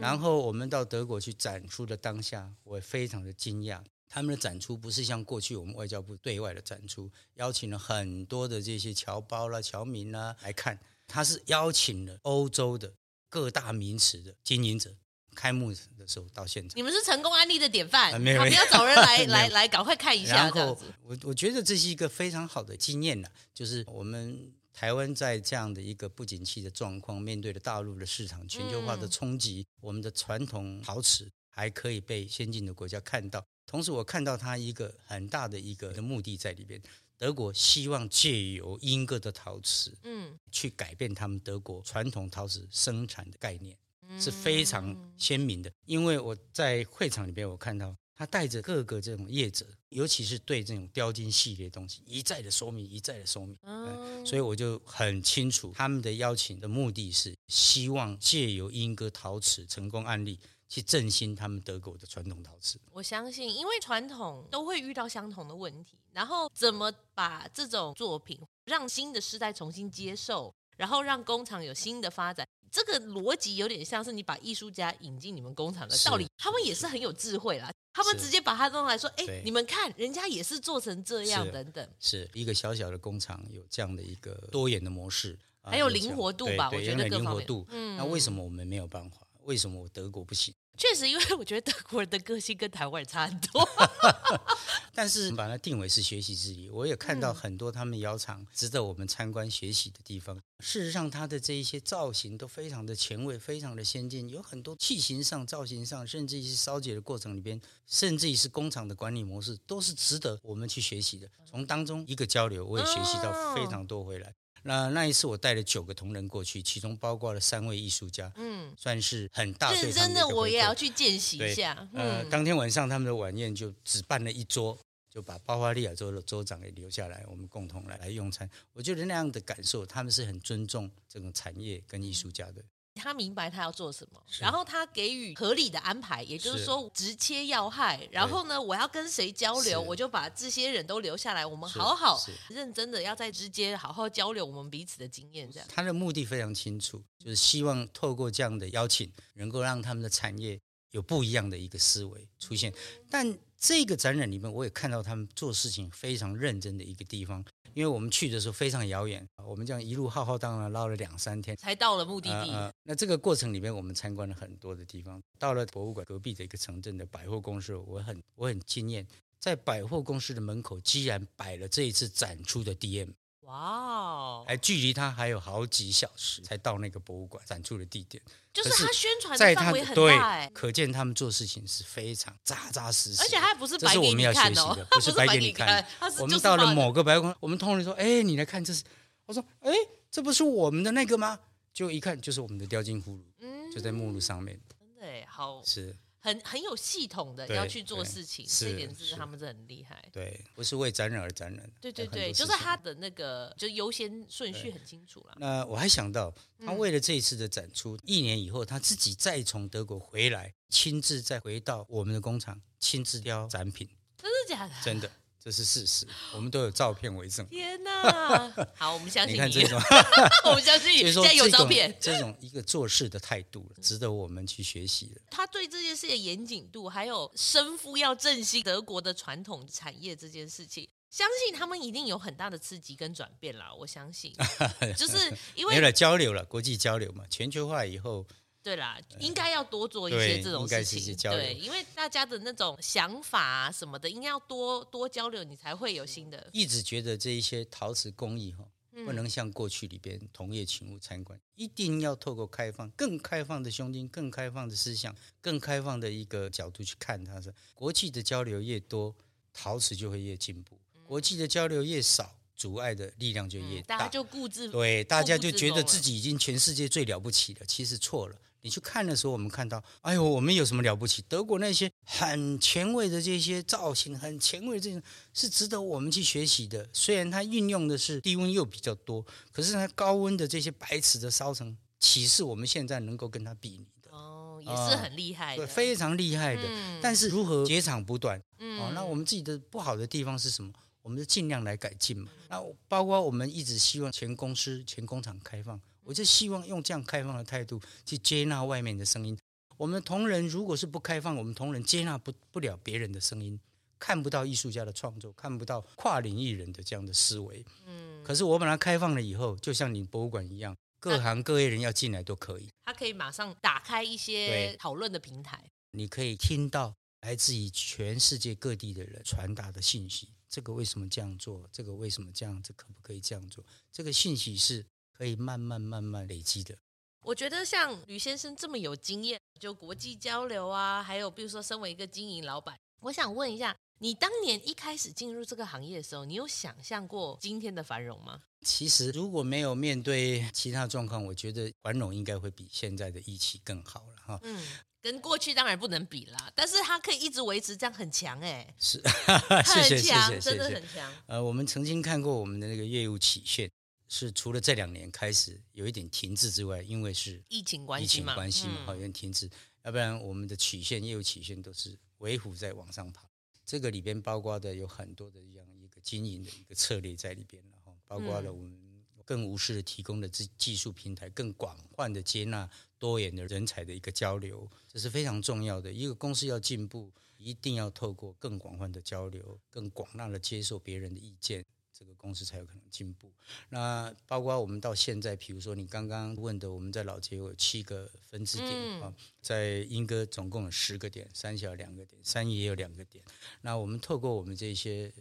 然后我们到德国去展出的当下，我也非常的惊讶。他们的展出不是像过去我们外交部对外的展出，邀请了很多的这些侨胞啦、侨民啦来看，他是邀请了欧洲的各大名词的经营者。开幕的时候到现场，你们是成功案例的典范，啊、没有，你要找人来 来来，赶快看一下。然后我我觉得这是一个非常好的经验了，就是我们台湾在这样的一个不景气的状况，面对了大陆的市场全球化的冲击，嗯、我们的传统陶瓷还可以被先进的国家看到。同时，我看到它一个很大的一个的目的在里边，德国希望借由莺歌的陶瓷，嗯，去改变他们德国传统陶瓷生产的概念。是非常鲜明的，因为我在会场里边，我看到他带着各个这种业者，尤其是对这种雕金系列东西一再的说明，一再的说明，嗯，所以我就很清楚他们的邀请的目的是希望借由英歌陶瓷成功案例去振兴他们德国的传统陶瓷。我相信，因为传统都会遇到相同的问题，然后怎么把这种作品让新的世代重新接受，然后让工厂有新的发展。这个逻辑有点像是你把艺术家引进你们工厂的道理，他们也是很有智慧啦。他们直接把它弄来说，哎，你们看，人家也是做成这样等等。是一个小小的工厂有这样的一个多元的模式，还有灵活度吧？我觉得灵活度。嗯，那为什么我们没有办法？为什么我德国不行？确实，因为我觉得德国人的个性跟台湾人差很多。但是把它定为是学习之旅，我也看到很多他们窑厂值得我们参观学习的地方。事实上，它的这一些造型都非常的前卫，非常的先进，有很多器型上、造型上，甚至于是烧结的过程里边，甚至于是工厂的管理模式，都是值得我们去学习的。从当中一个交流，我也学习到非常多回来。那那一次我带了九个同仁过去，其中包括了三位艺术家，嗯，算是很大认真的，我也要去见习一下。呃，当天晚上他们的晚宴就只办了一桌，就把巴伐利亚州的州长给留下来，我们共同来来用餐。我觉得那样的感受，他们是很尊重这种产业跟艺术家的。他明白他要做什么，然后他给予合理的安排，也就是说直切要害。然后呢，我要跟谁交流，我就把这些人都留下来，我们好好认真的要在直接好好交流我们彼此的经验。这样，他的目的非常清楚，就是希望透过这样的邀请，能够让他们的产业有不一样的一个思维出现。但这个展览里面，我也看到他们做事情非常认真的一个地方。因为我们去的时候非常遥远，我们这样一路浩浩荡荡绕了两三天，才到了目的地。呃呃、那这个过程里面，我们参观了很多的地方。到了博物馆隔壁的一个城镇的百货公司，我很我很惊艳，在百货公司的门口，居然摆了这一次展出的 DM。哇哦！哎距离他还有好几小时才到那个博物馆展出的地点，就是他宣传的范围很大，哎，可见他们做事情是非常扎扎实实，而且他还不是白给 你看哦，这是我们要学习的，不是白给你看。我们到了某个百货公司，我们同仁说：“哎，你来看，这是。”我说：“哎，这不是我们的那个吗？”就一看，就是我们的雕金葫芦，嗯，就在目录上面。真的哎，好是。很很有系统的要去做事情，这点是他们是很厉害。对，不是为展览而展览。对对对，就是他的那个就优先顺序很清楚了。那我还想到，他为了这一次的展出，嗯、一年以后他自己再从德国回来，亲自再回到我们的工厂，亲自雕展品。真的假的？真的。这是事实，我们都有照片为证。天哪！好，我们相信你。你看这种，我们相信你。现在有照片，这种一个做事的态度，值得我们去学习的。他对这件事的严谨度，还有身负要振兴德国的传统产业这件事情，相信他们一定有很大的刺激跟转变啦。我相信，就是因为没有了交流了，国际交流嘛，全球化以后。对啦，应该要多做一些这种事情。对，因为大家的那种想法啊什么的，应该要多多交流，你才会有新的。一直觉得这一些陶瓷工艺哈，不能像过去里边同业请勿参观，一定要透过开放、更开放的胸襟、更开放的思想、更开放的一个角度去看它。是国际的交流越多，陶瓷就会越进步；国际的交流越少，阻碍的力量就越大。大家就固执，对，大家就觉得自己已经全世界最了不起了，其实错了。你去看的时候，我们看到，哎呦，我们有什么了不起？德国那些很前卫的这些造型，很前卫的这种，是值得我们去学习的。虽然它运用的是低温又比较多，可是它高温的这些白瓷的烧成，岂是我们现在能够跟它比拟的？哦，也是很厉害的，对，非常厉害的。嗯、但是如何截长补短？嗯，哦，那我们自己的不好的地方是什么？我们就尽量来改进嘛。那包括我们一直希望全公司、全工厂开放。我就希望用这样开放的态度去接纳外面的声音。我们同仁如果是不开放，我们同仁接纳不不了别人的声音，看不到艺术家的创作，看不到跨领域人的这样的思维。嗯。可是我把它开放了以后，就像你博物馆一样，各行各业人要进来都可以。他可以马上打开一些讨论的平台。你可以听到来自于全世界各地的人传达的信息。这个为什么这样做？这个为什么这样？这可不可以这样做？这个信息是。可以慢慢慢慢累积的。我觉得像吕先生这么有经验，就国际交流啊，还有比如说身为一个经营老板，我想问一下，你当年一开始进入这个行业的时候，你有想象过今天的繁荣吗？其实如果没有面对其他状况，我觉得繁荣应该会比现在的疫情更好了哈。嗯，跟过去当然不能比啦，但是它可以一直维持这样很强哎，是，很强，真的很强。呃，我们曾经看过我们的那个业务曲线。是除了这两年开始有一点停滞之外，因为是疫情关系嘛，疫情关系嘛，好有点停滞。要不然我们的曲线业务曲线都是维护在往上爬。这个里边包括的有很多的这样一个经营的一个策略在里边，然后包括了我们更无私的提供的技技术平台，更广泛的接纳多元的人才的一个交流，这是非常重要的。一个公司要进步，一定要透过更广泛的交流，更广纳的接受别人的意见。这个公司才有可能进步。那包括我们到现在，比如说你刚刚问的，我们在老街有七个分支点啊，嗯、在英歌总共有十个点，三小两个点，三义也有两个点。那我们透过我们这些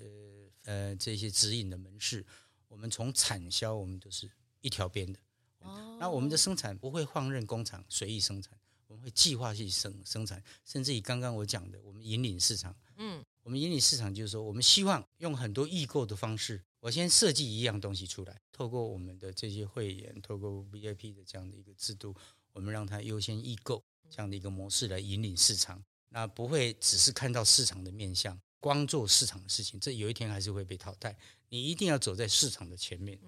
呃呃这些指引的门市，我们从产销我们都是一条边的。哦、那我们的生产不会放任工厂随意生产，我们会计划去生生产，甚至于刚刚我讲的，我们引领市场。嗯，我们引领市场就是说，我们希望用很多易购的方式。我先设计一样东西出来，透过我们的这些会员，透过 VIP 的这样的一个制度，我们让它优先易购这样的一个模式来引领市场。那不会只是看到市场的面向，光做市场的事情，这有一天还是会被淘汰。你一定要走在市场的前面，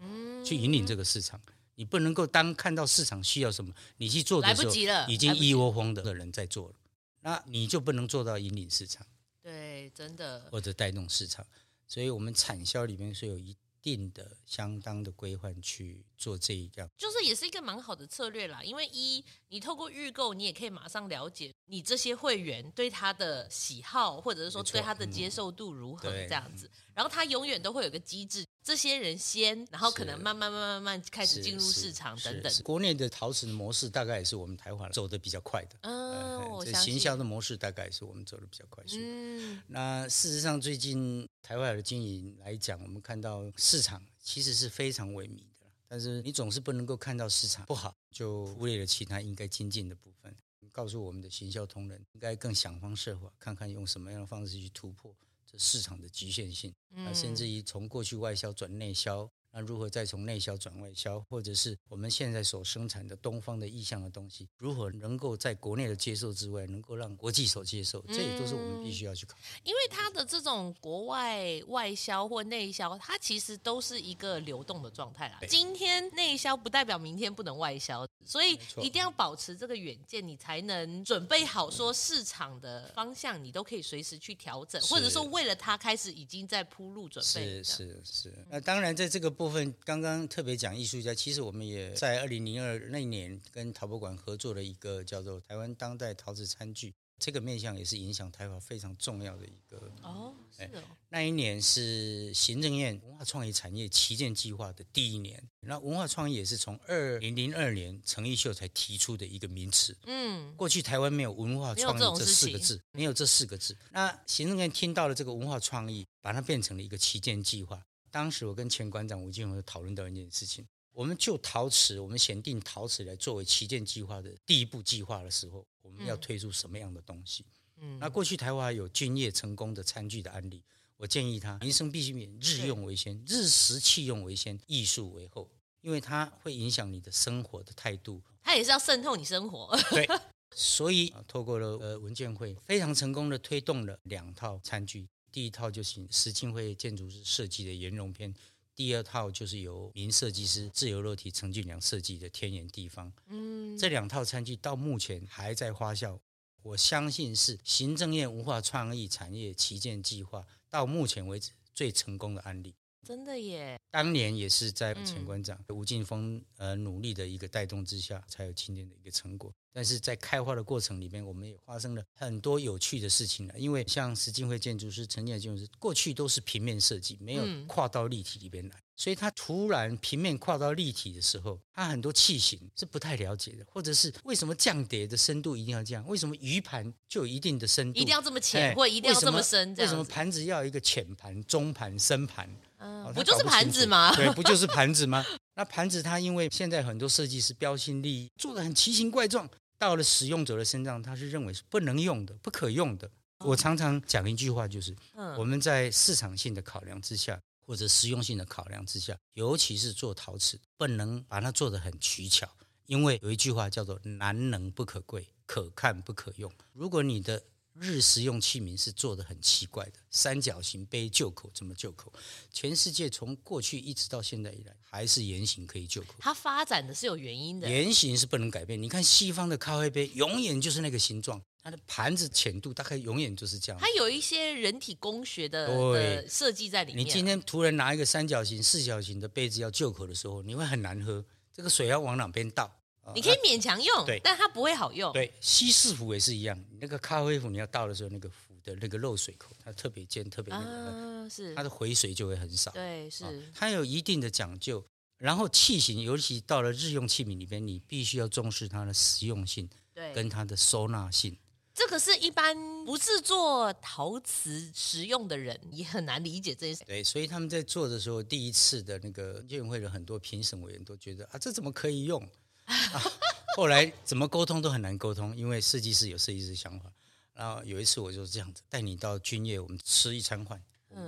去引领这个市场。你不能够当看到市场需要什么，你去做的时候，已经一窝蜂的人在做了，那你就不能做到引领市场。对，真的。或者带动市场。所以，我们产销里面是有一定的、相当的规范去做这一样，就是也是一个蛮好的策略啦。因为一，你透过预购，你也可以马上了解你这些会员对他的喜好，或者是说对他的接受度如何这样子。然后他永远都会有个机制，这些人先，然后可能慢慢慢慢慢慢开始进入市场等等。国内的陶瓷的模式大概也是我们台湾走的比较快的，嗯，这行销的模式大概也是我们走的比较快速。嗯，那事实上最近台湾的经营来讲，我们看到市场其实是非常萎靡的，但是你总是不能够看到市场不好就忽略了其他应该精进的部分。告诉我们的行销同仁，应该更想方设法，看看用什么样的方式去突破。市场的局限性，啊，甚至于从过去外销转内销。那如何再从内销转外销，或者是我们现在所生产的东方的意向的东西，如何能够在国内的接受之外，能够让国际所接受，这也都是我们必须要去考虑。因为它的这种国外外销或内销，它其实都是一个流动的状态啦。今天内销不代表明天不能外销，所以一定要保持这个远见，你才能准备好说市场的方向，你都可以随时去调整，或者说为了它开始已经在铺路准备。是是是。那当然在这个。部分刚刚特别讲艺术家，其实我们也在二零零二那年跟陶博馆合作了一个叫做台湾当代陶瓷餐具这个面向也是影响台湾非常重要的一个哦，是哦。那一年是行政院文化创意产业旗舰计划的第一年，那文化创意也是从二零零二年陈奕秀才提出的一个名词。嗯，过去台湾没有文化创意这四个字，没有这四个字。那行政院听到了这个文化创意，把它变成了一个旗舰计划。当时我跟前馆长吴金鸿讨论到一件事情。我们就陶瓷，我们选定陶瓷来作为旗舰计划的第一步计划的时候，我们要推出什么样的东西？嗯，那过去台湾有军业成功的餐具的案例，我建议他民生必需品日用为先，日食器用为先，艺术为后，因为它会影响你的生活的态度。它也是要渗透你生活。对，所以透过了呃文件会非常成功的推动了两套餐具，第一套就是石庆会建筑师设计的岩溶篇。第二套就是由名设计师自由落体陈俊良设计的天眼地方。嗯，这两套餐具到目前还在发酵，我相信是行政院文化创意产业旗舰计划到目前为止最成功的案例。真的耶！当年也是在前馆长吴劲峰呃努力的一个带动之下，才有今天的一个成果。但是在开花的过程里面，我们也发生了很多有趣的事情了。因为像石金辉建筑师、陈建建筑师，过去都是平面设计，没有跨到立体里边来，所以他突然平面跨到立体的时候，他很多器型是不太了解的，或者是为什么降碟的深度一定要这样？为什么鱼盘就有一定的深度？一定要这么浅，或一定要这么深？为什么盘子要一个浅盘、中盘、深盘？嗯，不就是盘子吗？对，不就是 盘子吗？那盘子它因为现在很多设计师标新立异，做的很奇形怪状。到了使用者的身上，他是认为是不能用的、不可用的。我常常讲一句话，就是我们在市场性的考量之下，或者实用性的考量之下，尤其是做陶瓷，不能把它做得很取巧，因为有一句话叫做“难能不可贵，可看不可用”。如果你的日食用器皿是做的很奇怪的，三角形杯旧口怎么旧口？全世界从过去一直到现在以来，还是圆形可以旧口。它发展的是有原因的，圆形是不能改变。你看西方的咖啡杯，永远就是那个形状，它的盘子浅度大概永远就是这样。它有一些人体工学的，的设计在里面。你今天突然拿一个三角形、四角形的杯子要旧口的时候，你会很难喝。这个水要往哪边倒？你可以勉强用，对，但它不会好用。对，西式壶也是一样，那个咖啡壶你要倒的时候，那个壶的那个漏水口，它特别尖，特别那个，是它的回水就会很少。对，是它有一定的讲究。然后器型，尤其到了日用器皿里边，你必须要重视它的实用性，对，跟它的收纳性。这个是一般不是做陶瓷实用的人也很难理解这些。对，所以他们在做的时候，第一次的那个业委会的很多评审委员都觉得啊，这怎么可以用？啊、后来怎么沟通都很难沟通，因为设计师有设计师想法。然后有一次我就是这样子，带你到君业，我们吃一餐饭，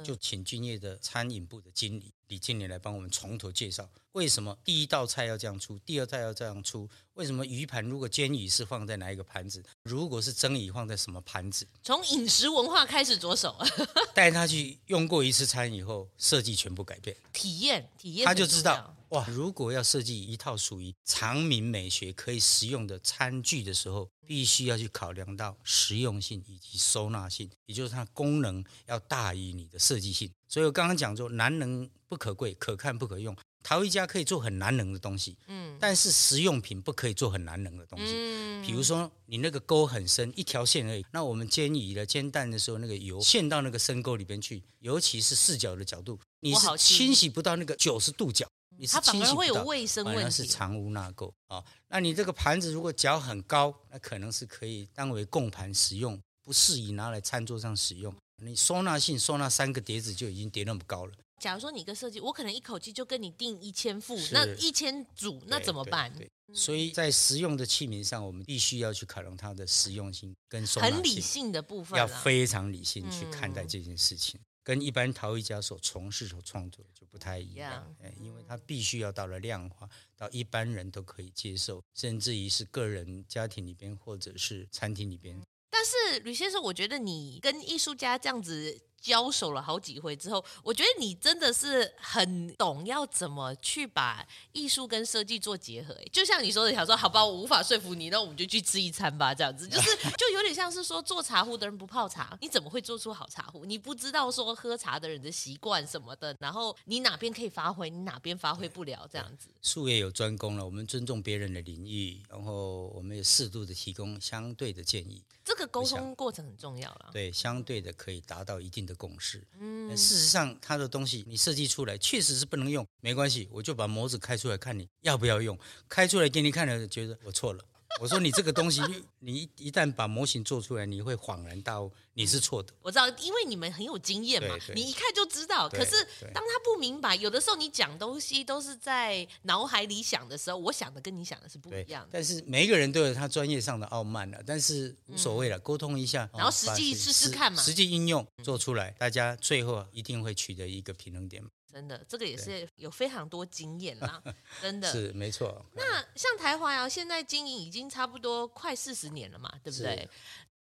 就请君业的餐饮部的经理李经理来帮我们从头介绍，为什么第一道菜要这样出，第二道要这样出？为什么鱼盘如果煎鱼是放在哪一个盘子？如果是蒸鱼放在什么盘子？从饮食文化开始着手，带他去用过一次餐以后，设计全部改变，体验体验，他就知道。哇！如果要设计一套属于长明美学可以实用的餐具的时候，必须要去考量到实用性以及收纳性，也就是它功能要大于你的设计性。所以我刚刚讲说，难能不可贵，可看不可用。陶艺家可以做很难能的东西，嗯，但是实用品不可以做很难能的东西。嗯，比如说你那个沟很深，一条线而已。那我们煎鱼的煎蛋的时候，那个油陷到那个深沟里边去，尤其是视角的角度，你是清洗不到那个九十度角。你是清洗不到，它反而会有卫生问题，是藏污纳垢啊。那你这个盘子如果脚很高，那可能是可以当为供盘使用，不适宜拿来餐桌上使用。你收纳性收纳三个碟子就已经叠那么高了。假如说你一个设计，我可能一口气就跟你订一千副，那一千组，那怎么办？对，对，所以在实用的器皿上，我们必须要去考量它的实用性跟收纳性。很理性的部分，要非常理性去看待这件事情。嗯跟一般陶艺家所从事所创作就不太一样，因为它必须要到了量化，到一般人都可以接受，甚至于是个人家庭里边或者是餐厅里边。但是吕先生，我觉得你跟艺术家这样子交手了好几回之后，我觉得你真的是很懂要怎么去把艺术跟设计做结合。就像你说的，想说好吧，我无法说服你，那我们就去吃一餐吧，这样子 就是就有点像是说做茶壶的人不泡茶，你怎么会做出好茶壶？你不知道说喝茶的人的习惯什么的，然后你哪边可以发挥，你哪边发挥不了，这样子。术业有专攻了，我们尊重别人的领域，然后我们也适度的提供相对的建议。这个沟通过程很重要了。对，相对的可以达到一定的共识。嗯，事实上，他的东西你设计出来确实是不能用，没关系，我就把模子开出来看你要不要用，开出来给你看了，觉得我错了。我说你这个东西，你一旦把模型做出来，你会恍然大悟，你是错的。我知道，因为你们很有经验嘛，你一看就知道。可是当他不明白，有的时候你讲东西都是在脑海里想的时候，我想的跟你想的是不一样的。但是每一个人都有他专业上的傲慢了，但是无所谓了，沟通一下，然后实际试试看嘛，实际应用做出来，大家最后一定会取得一个平衡点。真的，这个也是有非常多经验啦，真的是没错。那像台华窑现在经营已经差不多快四十年了嘛，对不对？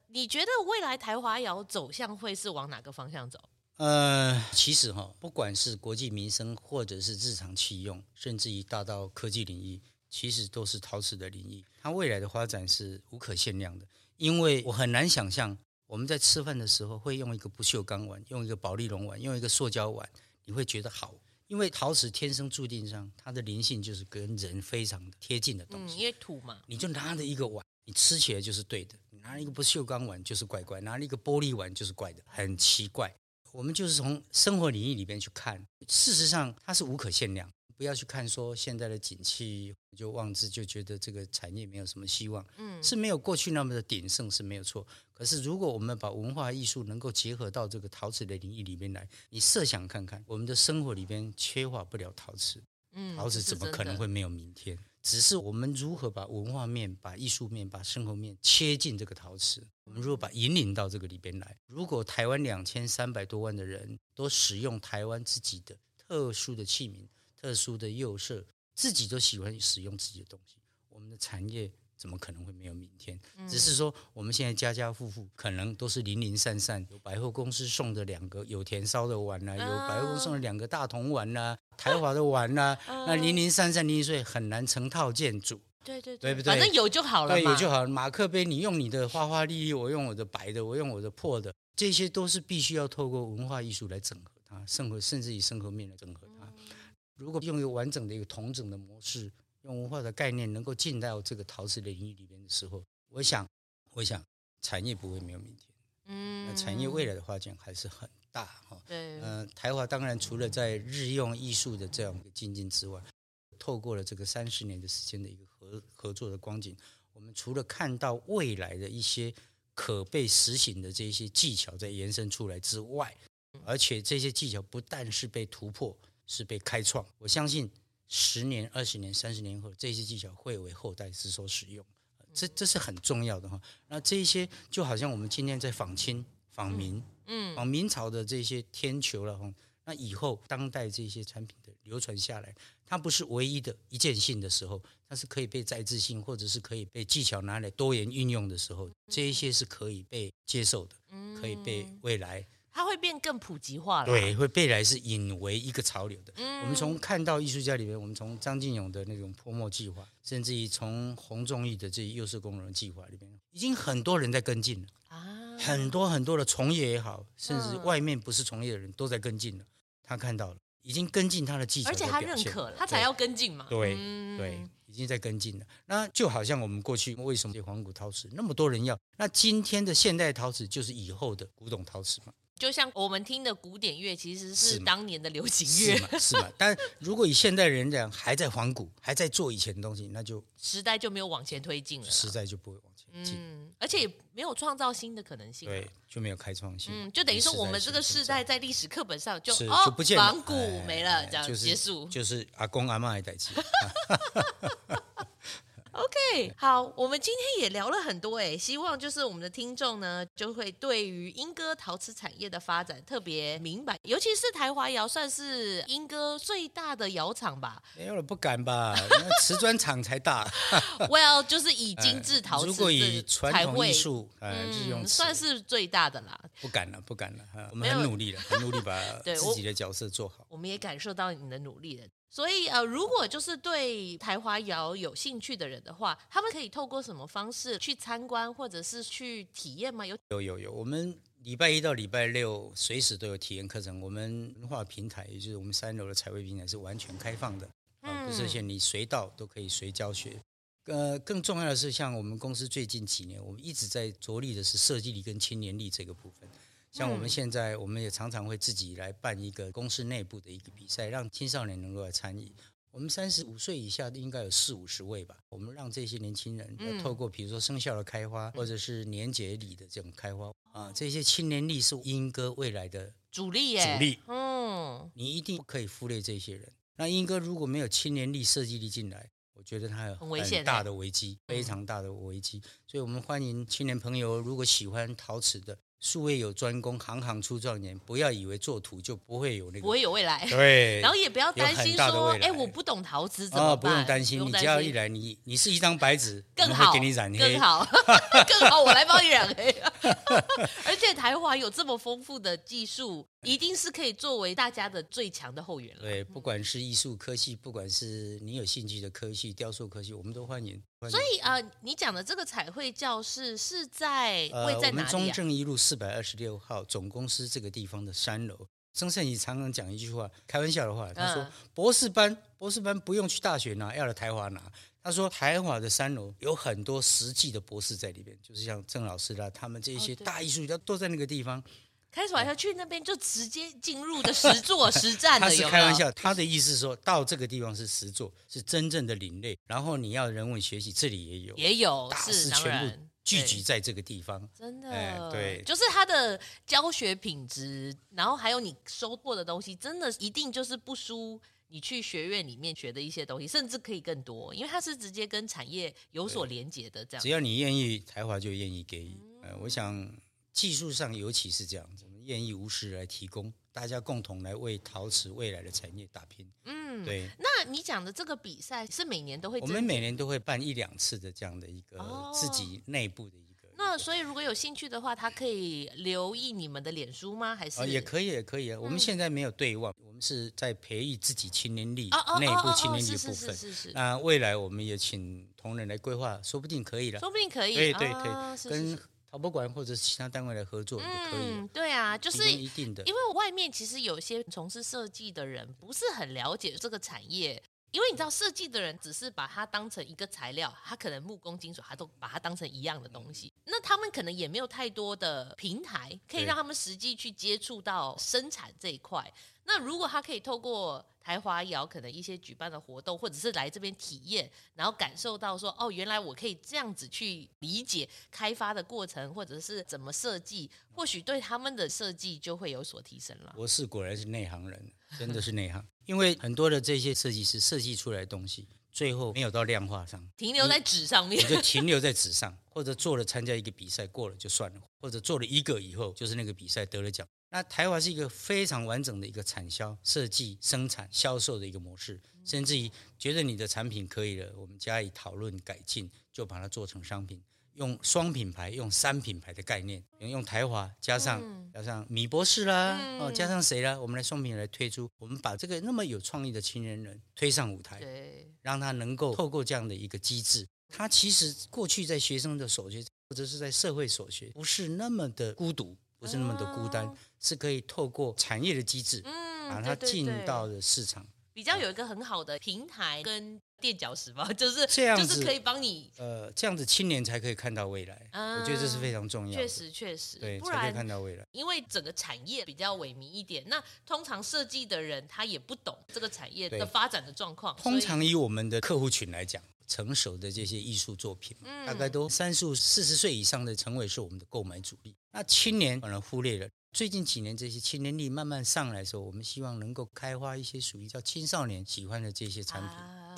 你觉得未来台华窑走向会是往哪个方向走？呃，其实哈，不管是国计民生，或者是日常器用，甚至于大到科技领域，其实都是陶瓷的领域。它未来的发展是无可限量的，因为我很难想象我们在吃饭的时候会用一个不锈钢碗，用一个保丽龙碗，用一个塑胶碗。你会觉得好，因为陶瓷天生注定上它的灵性就是跟人非常的贴近的东西。嗯，因为土嘛，你就拿着一个碗，你吃起来就是对的；你拿一个不锈钢碗就是怪怪，拿了一个玻璃碗就是怪的，很奇怪。我们就是从生活领域里边去看，事实上它是无可限量。不要去看说现在的景气就妄自就觉得这个产业没有什么希望，嗯，是没有过去那么的鼎盛是没有错。可是如果我们把文化艺术能够结合到这个陶瓷的领域里面来，你设想看看，我们的生活里边缺乏不了陶瓷，嗯，陶瓷怎么可能会没有明天？只是我们如何把文化面、把艺术面、把生活面切进这个陶瓷，我们如果把引领到这个里边来，如果台湾两千三百多万的人都使用台湾自己的特殊的器皿。特殊的釉色，自己都喜欢使用自己的东西，我们的产业怎么可能会没有明天？嗯、只是说我们现在家家户户可能都是零零散散，有百货公司送的两个有田烧的碗呐、啊，有百货公司送的两个大铜碗呐、啊，台华的碗呐、啊，啊、那零零散散零零碎很难成套建筑。对对对，对不对？反正有就好了，对，有就好了。马克杯，你用你的花花绿绿，我用我的白的，我用我的破的，这些都是必须要透过文化艺术来整合它，生活甚至以生活面来整合。嗯如果用一个完整的一个统整的模式，用文化的概念能够进到这个陶瓷的领域里面的时候，我想，我想产业不会没有明天。嗯，那产业未来的发展还是很大哈。对，嗯、呃，台华当然除了在日用艺术的这样一个精进之外，透过了这个三十年的时间的一个合合作的光景，我们除了看到未来的一些可被实行的这些技巧在延伸出来之外，而且这些技巧不但是被突破。是被开创，我相信十年、二十年、三十年后，这些技巧会为后代之所使用，这这是很重要的哈。那这些就好像我们今天在仿清、仿明，嗯，仿明朝的这些天球了哈。那以后当代这些产品的流传下来，它不是唯一的一件性的时候，它是可以被再制性，或者是可以被技巧拿来多元运用的时候，这一些是可以被接受的，可以被未来。它会变更普及化了，对，会被来是引为一个潮流的。嗯、我们从看到艺术家里面，我们从张进勇的那种泼墨计划，甚至于从洪仲义的这些釉色工人计划里面，已经很多人在跟进了啊，很多很多的从业也好，甚至外面不是从业的人都在跟进了。他看到了，已经跟进他的技巧，而且他认可了，他才要跟进嘛。对对，已经在跟进了。那就好像我们过去为什么这黄古陶瓷那么多人要？那今天的现代陶瓷就是以后的古董陶瓷嘛。就像我们听的古典乐，其实是当年的流行乐，是嘛？是嘛？但如果以现代人这样还在仿古，还在做以前的东西，那就时代就没有往前推进了，时代就不会往前进，嗯，而且也没有创造新的可能性，对，就没有开创性，嗯，就等于说我们这个世代在历史课本上就哦就不见，仿古没了，这样结束，就是阿公阿妈的代志。OK，好，我们今天也聊了很多哎，希望就是我们的听众呢，就会对于英歌陶瓷产业的发展特别明白，尤其是台华窑算是英歌最大的窑厂吧？没有了，不敢吧？瓷砖厂才大。Well，就是以精致陶瓷、呃，如果以传统艺术，呃，嗯，用算是最大的啦。不敢了，不敢了，我们很努力了，很努力把自己的角色做好。我，我们也感受到你的努力了。所以呃，如果就是对台华窑有兴趣的人的话，他们可以透过什么方式去参观或者是去体验吗？有有有有，我们礼拜一到礼拜六随时都有体验课程。我们文化平台，也就是我们三楼的彩绘平台是完全开放的，啊、嗯，不设限，你随到都可以随教学。呃，更重要的是，像我们公司最近几年，我们一直在着力的是设计力跟青年力这个部分。像我们现在，我们也常常会自己来办一个公司内部的一个比赛，让青少年能够来参与。我们三十五岁以下的应该有四五十位吧。我们让这些年轻人要透过，比如说生肖的开花，或者是年节里的这种开花啊，这些青年力是英歌未来的主力耶。主力，嗯，你一定不可以忽略这些人。那英哥如果没有青年力、设计力进来，我觉得他有很大的危机，非常大的危机。所以我们欢迎青年朋友，如果喜欢陶瓷的。术业有专攻，行行出状元。不要以为做图就不会有那个，不会有未来。对，然后也不要担心说，哎，我不懂陶瓷怎么办？哦，不用担心，你只要一来，你你是一张白纸，更好，会给你染黑，更好，更好，我来帮你染黑。而且台华有这么丰富的技术，一定是可以作为大家的最强的后援了。对，不管是艺术科系，不管是你有兴趣的科系，雕塑科系，我们都欢迎。所以啊、呃，你讲的这个彩绘教室是在会在哪里、啊呃、我们中正一路四百二十六号总公司这个地方的三楼。曾盛宇常常讲一句话，开玩笑的话，他说：“嗯、博士班，博士班不用去大学拿，要来台华拿。”他说：“台华的三楼有很多实际的博士在里边，就是像郑老师啦，他们这些大艺术家都在那个地方。”开始玩笑去那边就直接进入的实作实战的，他是开玩笑，他的意思是说到这个地方是实作，是真正的领类。然后你要人文学习，这里也有，也有大师全部聚集在这个地方，真的，哎，对，就是他的教学品质，然后还有你收获的东西，真的一定就是不输你去学院里面学的一些东西，甚至可以更多，因为它是直接跟产业有所连接的。这样，只要你愿意，才华就愿意给你。嗯，我想。技术上尤其是这样子，我们愿意无私来提供，大家共同来为陶瓷未来的产业打拼。嗯，对。那你讲的这个比赛是每年都会？我们每年都会办一两次的这样的一个自己内部的一个。哦、那所以如果有兴趣的话，他可以留意你们的脸书吗？还是？哦，也可以，也可以啊。我们现在没有对外，我们是在培育自己青年力，内部青年力的部分。是是是。那未来我们也请同仁来规划，说不定可以了。说不定可以。对对对，跟。陶博馆或者是其他单位来合作也可以。嗯，对啊，就是一定的，因为外面其实有些从事设计的人不是很了解这个产业，因为你知道设计的人只是把它当成一个材料，他可能木工金属他都把它当成一样的东西，那他们可能也没有太多的平台可以让他们实际去接触到生产这一块。那如果他可以透过台华窑可能一些举办的活动，或者是来这边体验，然后感受到说，哦，原来我可以这样子去理解开发的过程，或者是怎么设计，或许对他们的设计就会有所提升了。博士果然是内行人，真的是内行，因为很多的这些设计师设计出来的东西，最后没有到量化上，停留在纸上面，就停留在纸上，或者做了参加一个比赛过了就算了，或者做了一个以后就是那个比赛得了奖。那台华是一个非常完整的一个产销、设计、生产、销售的一个模式，甚至于觉得你的产品可以了，我们加以讨论改进，就把它做成商品，用双品牌、用三品牌的概念，用台华加上加上米博士啦，哦，加上谁啦，我们来双品来推出，我们把这个那么有创意的青年人推上舞台，对，让他能够透过这样的一个机制，他其实过去在学生的所学或者是在社会所学，不是那么的孤独。不是那么的孤单，哦、是可以透过产业的机制，嗯，把它进到的市场，比较有一个很好的平台跟垫脚石吧，就是这样就是可以帮你，呃，这样子青年才可以看到未来，嗯、我觉得这是非常重要的，确实确实，对，才可以看到未来。因为整个产业比较萎靡一点，那通常设计的人他也不懂这个产业的发展的状况。通常以我们的客户群来讲。成熟的这些艺术作品，大概都三十五、四十岁以上的成为是我们的购买主力。那青年反而忽略了，最近几年这些青年力慢慢上来的时候，我们希望能够开发一些属于叫青少年喜欢的这些产品。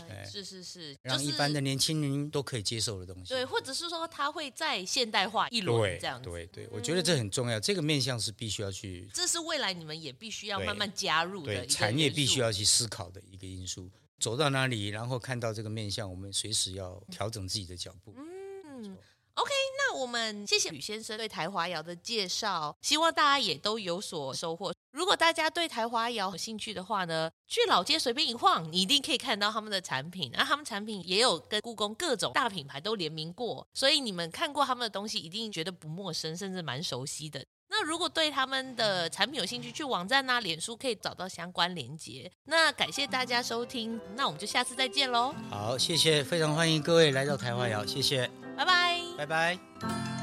哎，是是是，让一般的年轻人都可以接受的东西。对，或者是说它会再现代化一轮这样子。对对，我觉得这很重要，这个面向是必须要去，这是未来你们也必须要慢慢加入的对产业必须要去思考的一个因素。走到哪里，然后看到这个面向，我们随时要调整自己的脚步。嗯，OK，那我们谢谢吕先生对台华窑的介绍，希望大家也都有所收获。如果大家对台华窑有兴趣的话呢，去老街随便一晃，你一定可以看到他们的产品。那他们产品也有跟故宫各种大品牌都联名过，所以你们看过他们的东西，一定觉得不陌生，甚至蛮熟悉的。那如果对他们的产品有兴趣，去网站啊、脸书可以找到相关链接。那感谢大家收听，那我们就下次再见喽。好，谢谢，非常欢迎各位来到台湾窑，谢谢，拜拜，拜拜。